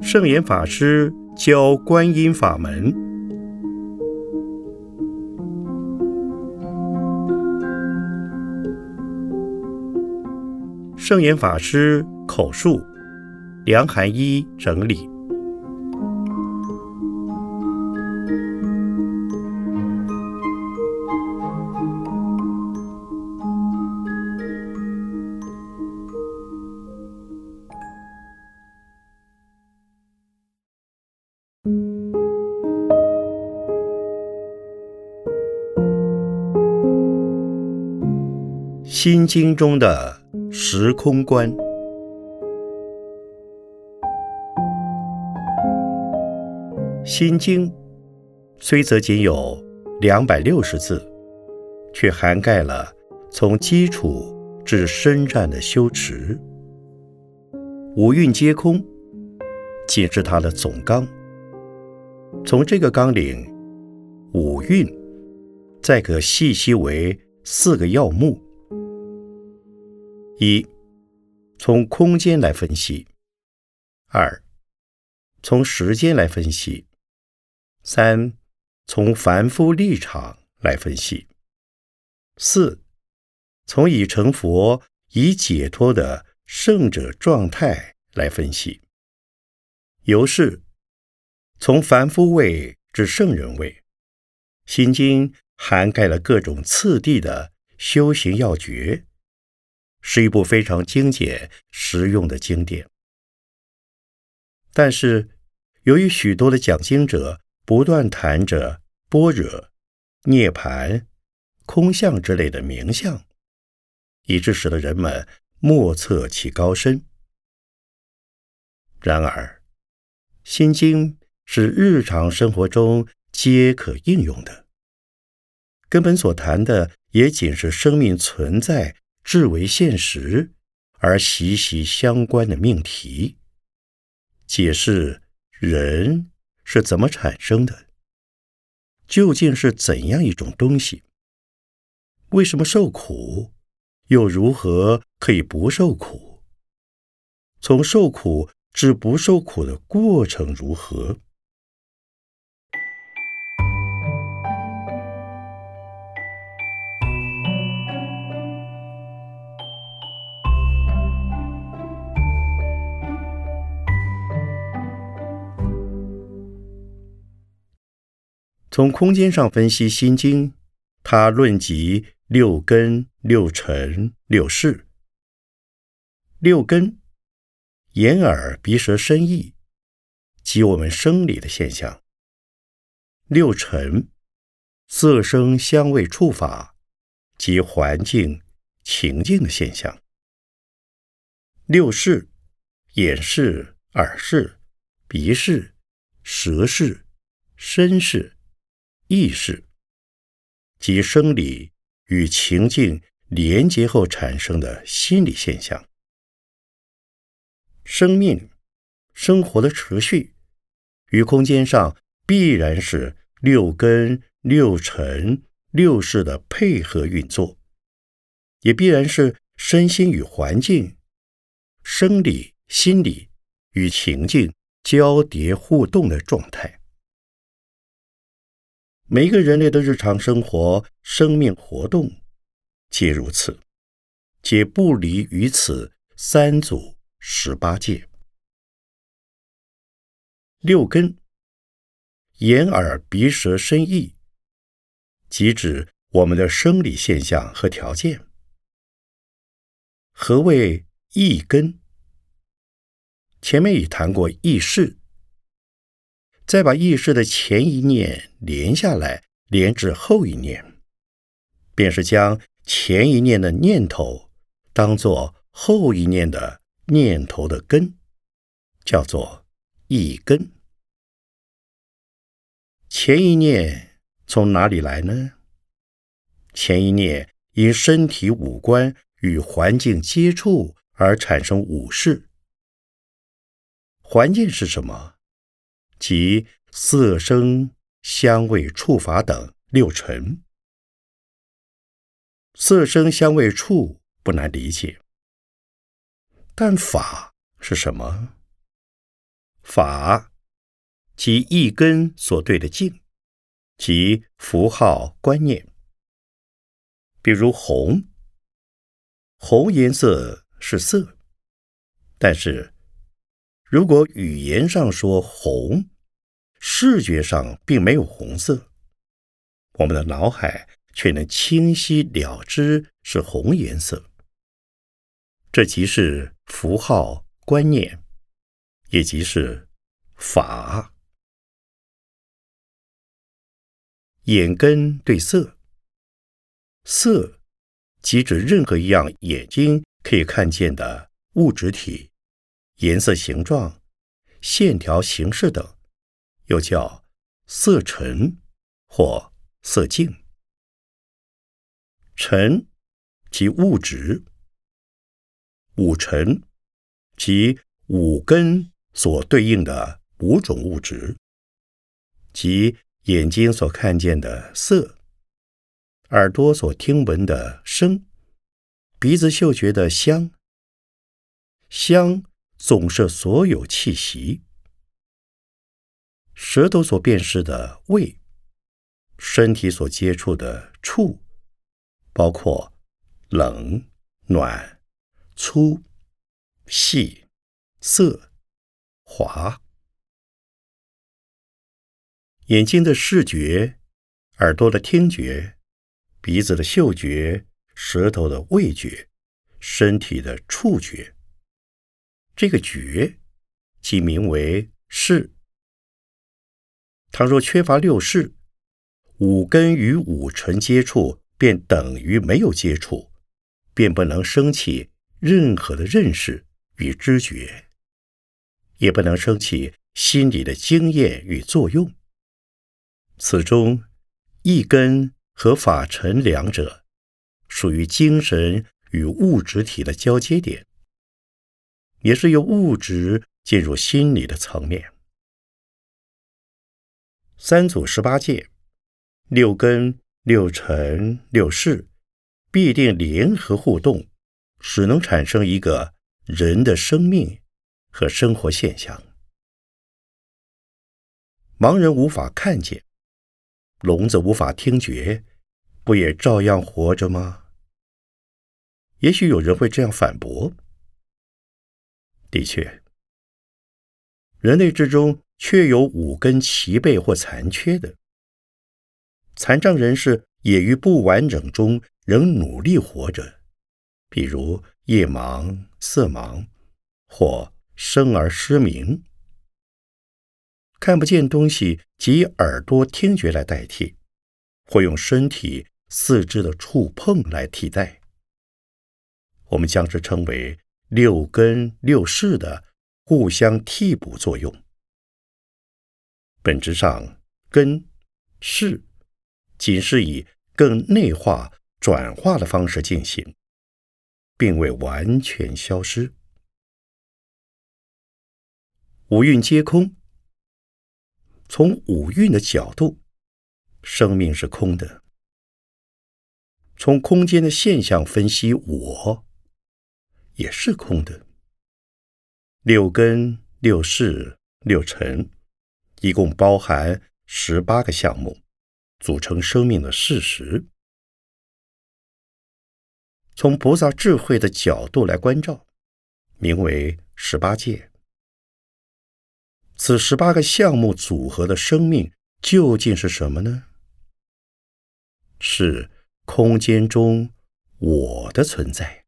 圣严法师教观音法门。圣严法师口述，梁寒一整理。心经中的时空观，《心经》虽则仅有两百六十字，却涵盖了从基础至深湛的修持。五蕴皆空，仅是它的总纲。从这个纲领，五蕴再可细析为四个要目。一，从空间来分析；二，从时间来分析；三，从凡夫立场来分析；四，从已成佛、已解脱的圣者状态来分析。由是，从凡夫位至圣人位，《心经》涵盖了各种次第的修行要诀。是一部非常精简实用的经典，但是由于许多的讲经者不断谈着般若、涅盘、空相之类的名相，以致使得人们莫测其高深。然而，《心经》是日常生活中皆可应用的，根本所谈的也仅是生命存在。至为现实而息息相关的命题，解释人是怎么产生的，究竟是怎样一种东西？为什么受苦？又如何可以不受苦？从受苦至不受苦的过程如何？从空间上分析《心经》，它论及六根、六尘、六识。六根，眼、耳、鼻、舌、身、意，即我们生理的现象；六尘，色、声、香味、触、法，即环境、情境的现象；六识，眼识、耳识、鼻识、舌识、身识。意识，即生理与情境连结后产生的心理现象。生命、生活的持续，与空间上必然是六根、六尘、六识的配合运作，也必然是身心与环境、生理、心理与情境交叠互动的状态。每一个人类的日常生活、生命活动，皆如此，皆不离于此三组十八界。六根，眼、耳、鼻、舌、身、意，即指我们的生理现象和条件。何谓意根？前面已谈过意识。再把意识的前一念连下来，连至后一念，便是将前一念的念头当作后一念的念头的根，叫做一根。前一念从哪里来呢？前一念因身体五官与环境接触而产生五识。环境是什么？即色声香味触法等六尘，色声香味触不难理解。但法是什么？法即一根所对的境，即符号观念。比如红，红颜色是色，但是如果语言上说红，视觉上并没有红色，我们的脑海却能清晰了知是红颜色。这即是符号观念，也即是法。眼根对色。色，即指任何一样眼睛可以看见的物质体，颜色、形状、线条、形式等，又叫色尘或色境。尘即物质，五尘即五根所对应的五种物质，即眼睛所看见的色。耳朵所听闻的声，鼻子嗅觉的香，香总摄所有气息；舌头所辨识的味，身体所接触的触，包括冷、暖、粗、细、涩、滑；眼睛的视觉，耳朵的听觉。鼻子的嗅觉，舌头的味觉，身体的触觉。这个觉，即名为视。倘若缺乏六视，五根与五尘接触，便等于没有接触，便不能升起任何的认识与知觉，也不能升起心理的经验与作用。此中一根。和法尘两者，属于精神与物质体的交接点，也是由物质进入心理的层面。三组十八界，六根、六尘、六识，必定联合互动，使能产生一个人的生命和生活现象。盲人无法看见。聋子无法听觉，不也照样活着吗？也许有人会这样反驳：的确，人类之中确有五根齐备或残缺的残障人士，也于不完整中仍努力活着，比如夜盲、色盲，或生而失明。看不见东西，即以耳朵听觉来代替，或用身体四肢的触碰来替代。我们将之称为六根六识的互相替补作用。本质上，根识仅是以更内化、转化的方式进行，并未完全消失。五蕴皆空。从五蕴的角度，生命是空的；从空间的现象分析，我也是空的。六根、六识、六尘，一共包含十八个项目，组成生命的事实。从菩萨智慧的角度来关照，名为十八界。此十八个项目组合的生命究竟是什么呢？是空间中我的存在，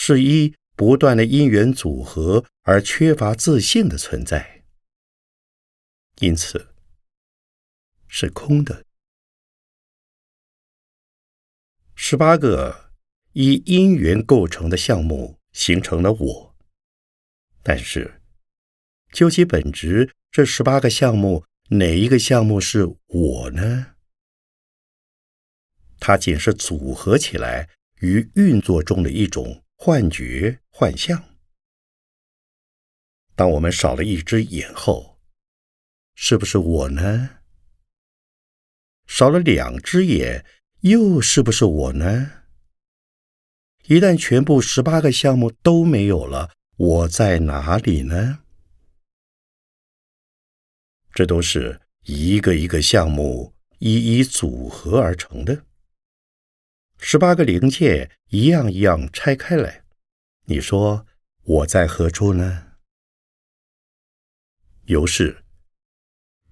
是一不断的因缘组合而缺乏自信的存在，因此是空的。十八个以因缘构成的项目形成了我，但是。究其本质，这十八个项目哪一个项目是我呢？它仅是组合起来与运作中的一种幻觉、幻象。当我们少了一只眼后，是不是我呢？少了两只眼，又是不是我呢？一旦全部十八个项目都没有了，我在哪里呢？这都是一个一个项目一一组合而成的，十八个零件一样一样拆开来，你说我在何处呢？由是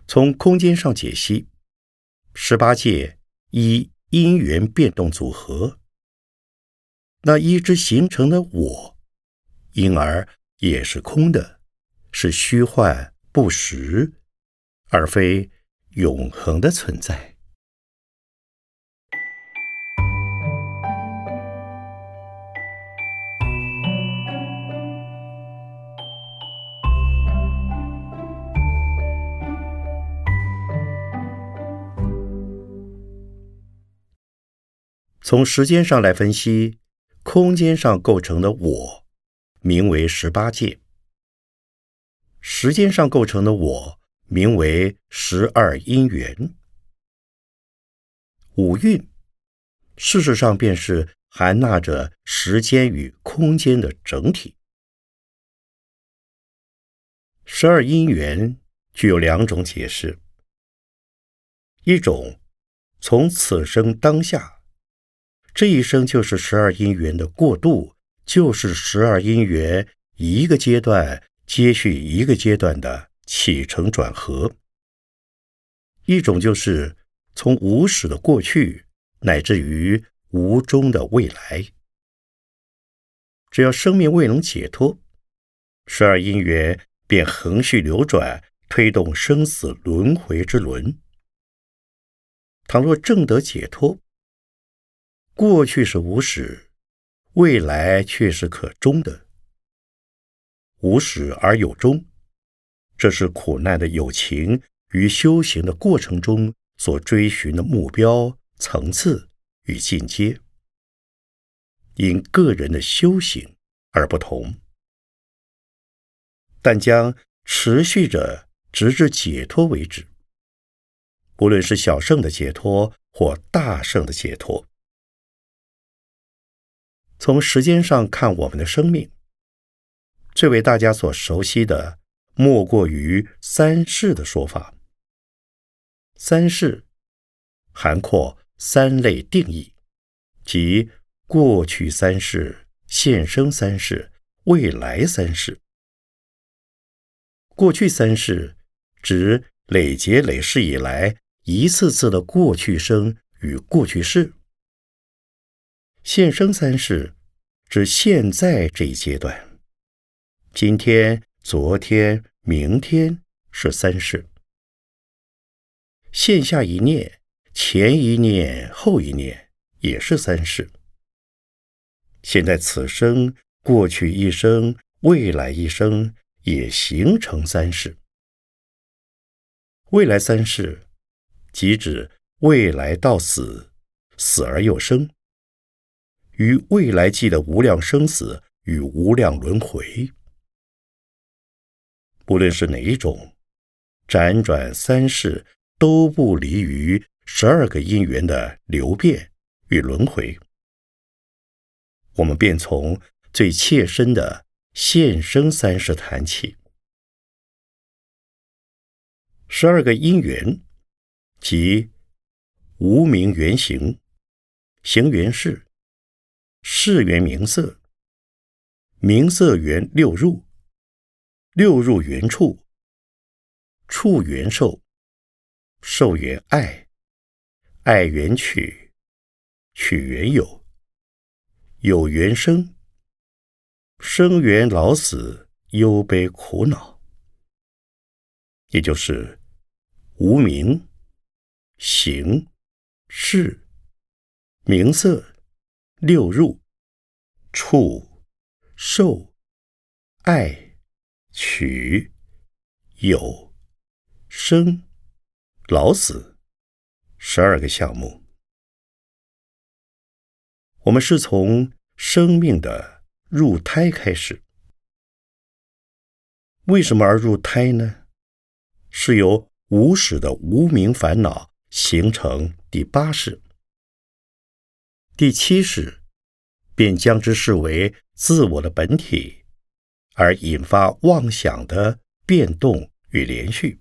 从空间上解析，十八界一因缘变动组合。那一之形成的我，因而也是空的，是虚幻不实，而非永恒的存在。从时间上来分析。空间上构成的我，名为十八界；时间上构成的我，名为十二因缘。五蕴，事实上便是含纳着时间与空间的整体。十二因缘具有两种解释：一种，从此生当下。这一生就是十二因缘的过渡，就是十二因缘一个阶段接续一个阶段的起承转合。一种就是从无始的过去，乃至于无终的未来。只要生命未能解脱，十二因缘便横续流转，推动生死轮回之轮。倘若正得解脱，过去是无始，未来却是可终的。无始而有终，这是苦难的友情与修行的过程中所追寻的目标层次与进阶，因个人的修行而不同，但将持续着直至解脱为止。无论是小圣的解脱或大圣的解脱。从时间上看，我们的生命最为大家所熟悉的，莫过于三世的说法。三世涵括三类定义，即过去三世、现生三世、未来三世。过去三世指累劫累世以来一次次的过去生与过去世。现生三世指现在这一阶段，今天、昨天、明天是三世。现下一念、前一念、后一念也是三世。现在此生、过去一生、未来一生也形成三世。未来三世，即指未来到死，死而又生。与未来际的无量生死与无量轮回，不论是哪一种，辗转三世都不离于十二个因缘的流变与轮回。我们便从最切身的现生三世谈起。十二个因缘，即无名原形、行缘事。世缘名色，名色缘六入，六入缘处，处缘受，受缘爱，爱缘取，取缘有，有缘生，生缘老死，忧悲苦恼，也就是无名、行、事、名色。六入、触、受、爱、取、有、生、老死，十二个项目。我们是从生命的入胎开始。为什么而入胎呢？是由无始的无名烦恼形成第八世。第七世便将之视为自我的本体，而引发妄想的变动与连续。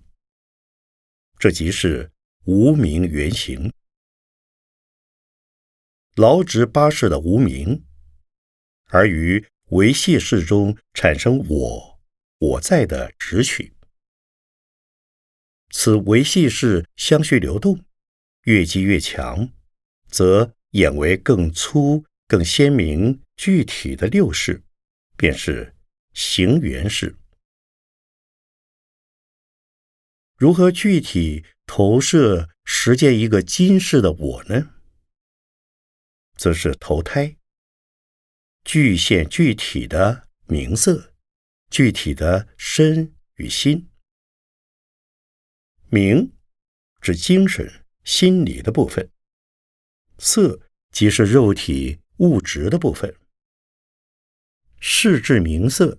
这即是无名原型。劳执八世的无名，而于维系世中产生我我在的执取。此维系事相续流动，越积越强，则演为更粗、更鲜明、具体的六事，便是行缘式。如何具体投射实践一个今世的我呢？则是投胎，具现具体的名色，具体的身与心。名指精神、心理的部分，色即是肉体物质的部分。视至名色，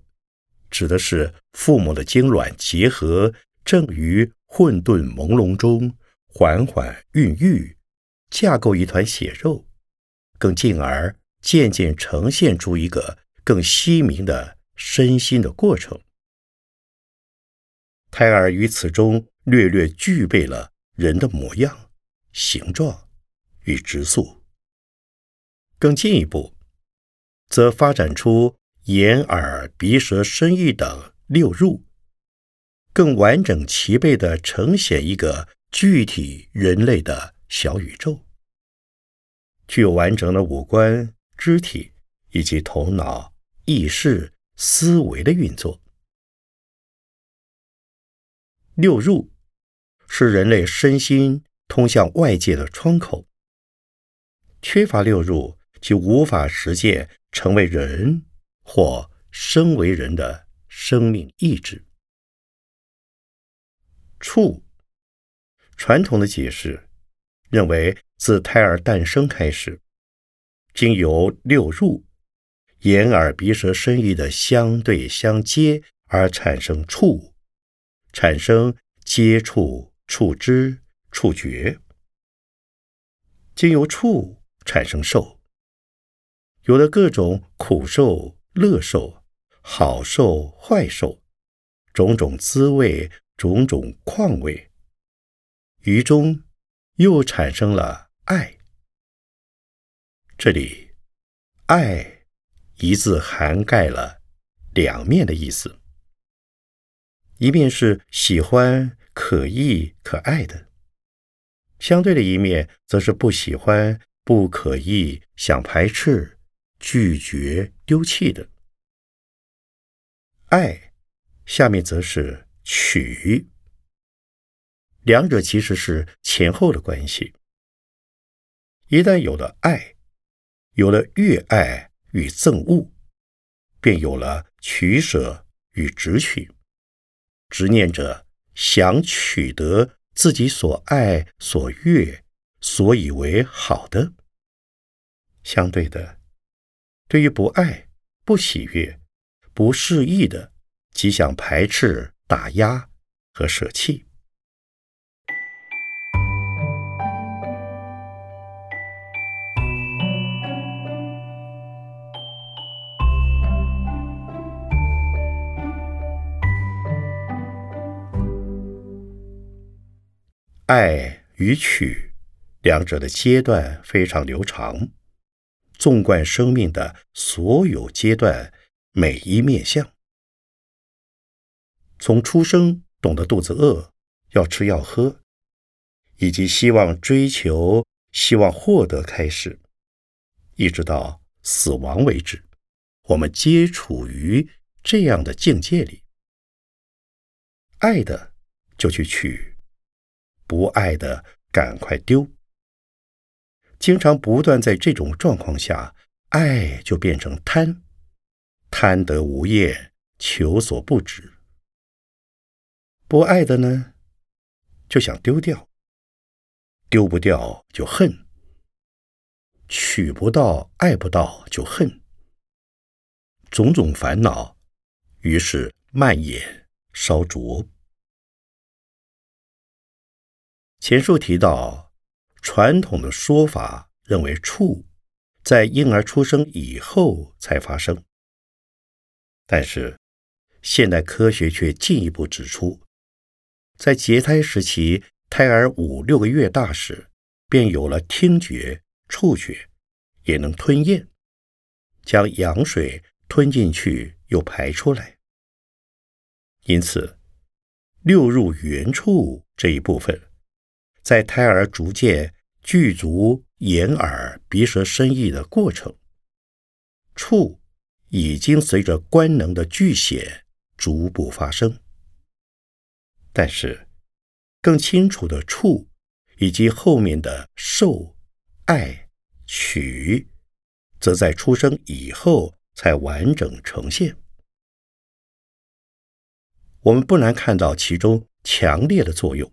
指的是父母的精卵结合，正于混沌朦胧中缓缓孕育，架构一团血肉，更进而渐渐呈现出一个更鲜明的身心的过程。胎儿于此中。略略具备了人的模样、形状与直素，更进一步，则发展出眼、耳、鼻、舌、身、意等六入，更完整齐备的呈现一个具体人类的小宇宙，具有完整的五官、肢体以及头脑、意识、思维的运作。六入。是人类身心通向外界的窗口。缺乏六入，就无法实践成为人或生为人的生命意志。处，传统的解释认为，自胎儿诞生开始，经由六入眼、耳、鼻、舌、身、意的相对相接而产生触，产生接触。触知、触觉，经由触产生受，有了各种苦受、乐受、好受、坏受，种种滋味、种种况味，于中又产生了爱。这里“爱”一字涵盖了两面的意思，一面是喜欢。可意可爱的，相对的一面则是不喜欢、不可意、想排斥、拒绝、丢弃的。爱，下面则是取，两者其实是前后的关系。一旦有了爱，有了悦爱与憎恶，便有了取舍与执取，执念者。想取得自己所爱、所悦、所以为好的，相对的，对于不爱、不喜悦、不适意的，即想排斥、打压和舍弃。爱与取，两者的阶段非常流长，纵贯生命的所有阶段，每一面相。从出生懂得肚子饿，要吃要喝，以及希望追求、希望获得开始，一直到死亡为止，我们皆处于这样的境界里。爱的就去取。不爱的，赶快丢。经常不断在这种状况下，爱就变成贪，贪得无厌，求所不止。不爱的呢，就想丢掉，丢不掉就恨，取不到，爱不到就恨，种种烦恼，于是蔓延烧灼。前述提到，传统的说法认为，处在婴儿出生以后才发生。但是，现代科学却进一步指出，在结胎时期，胎儿五六个月大时，便有了听觉、触觉，也能吞咽，将羊水吞进去又排出来。因此，六入原处这一部分，在胎儿逐渐具足眼、耳、鼻、舌、身、意的过程，触。已经随着官能的具显逐步发生，但是更清楚的触以及后面的受、爱、取，则在出生以后才完整呈现。我们不难看到其中强烈的作用。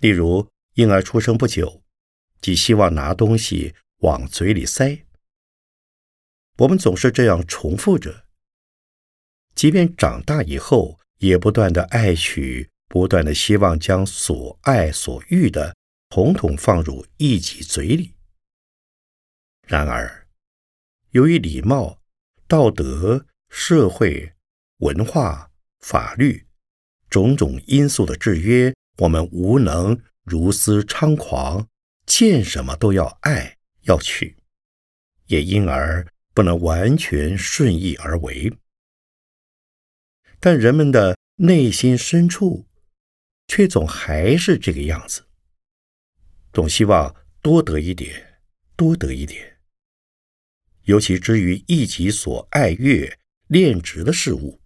例如，婴儿出生不久，即希望拿东西往嘴里塞。我们总是这样重复着，即便长大以后，也不断的爱取，不断的希望将所爱所欲的统统放入一己嘴里。然而，由于礼貌、道德、社会、文化、法律种种因素的制约，我们无能如斯猖狂，见什么都要爱要取，也因而。不能完全顺意而为，但人们的内心深处却总还是这个样子，总希望多得一点，多得一点。尤其之于一己所爱悦、恋执的事物，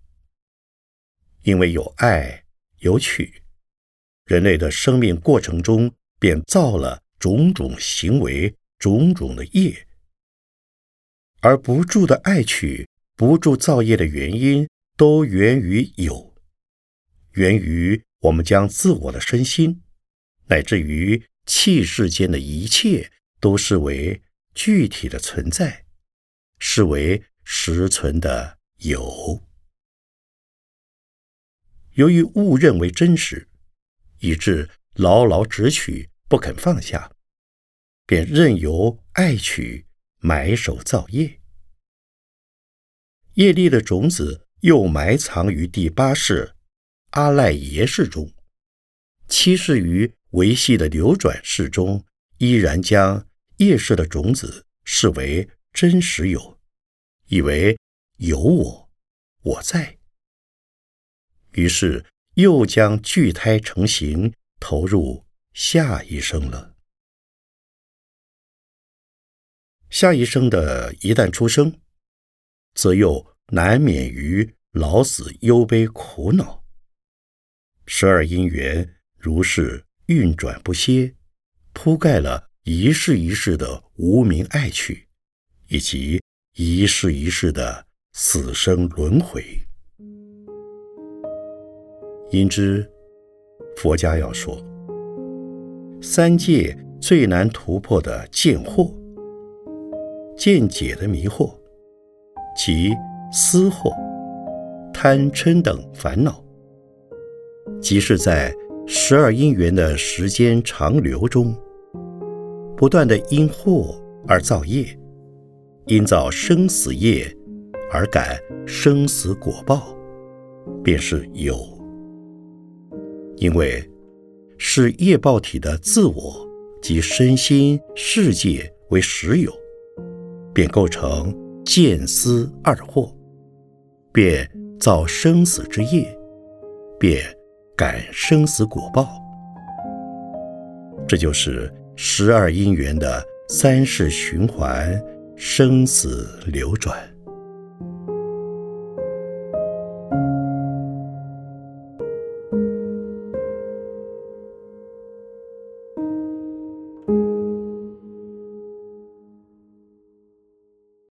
因为有爱有取，人类的生命过程中便造了种种行为、种种的业。而不住的爱取、不住造业的原因，都源于有，源于我们将自我的身心，乃至于气世间的一切，都视为具体的存在，视为实存的有。由于误认为真实，以致牢牢执取，不肯放下，便任由爱取。埋首造业，业力的种子又埋藏于第八世阿赖耶识中，七世于维系的流转世中，依然将业识的种子视为真实有，以为有我，我在。于是又将聚胎成形，投入下一生了。下一生的一旦出生，则又难免于老死忧悲苦恼。十二因缘如是运转不歇，铺盖了一世一世的无名爱趣，以及一世一世的死生轮回。因之，佛家要说，三界最难突破的见惑。见解的迷惑，即私惑、贪嗔等烦恼，即是在十二因缘的时间长流中，不断的因惑而造业，因造生死业而感生死果报，便是有。因为是业报体的自我及身心世界为实有。便构成见思二惑，便造生死之业，便感生死果报。这就是十二因缘的三世循环，生死流转。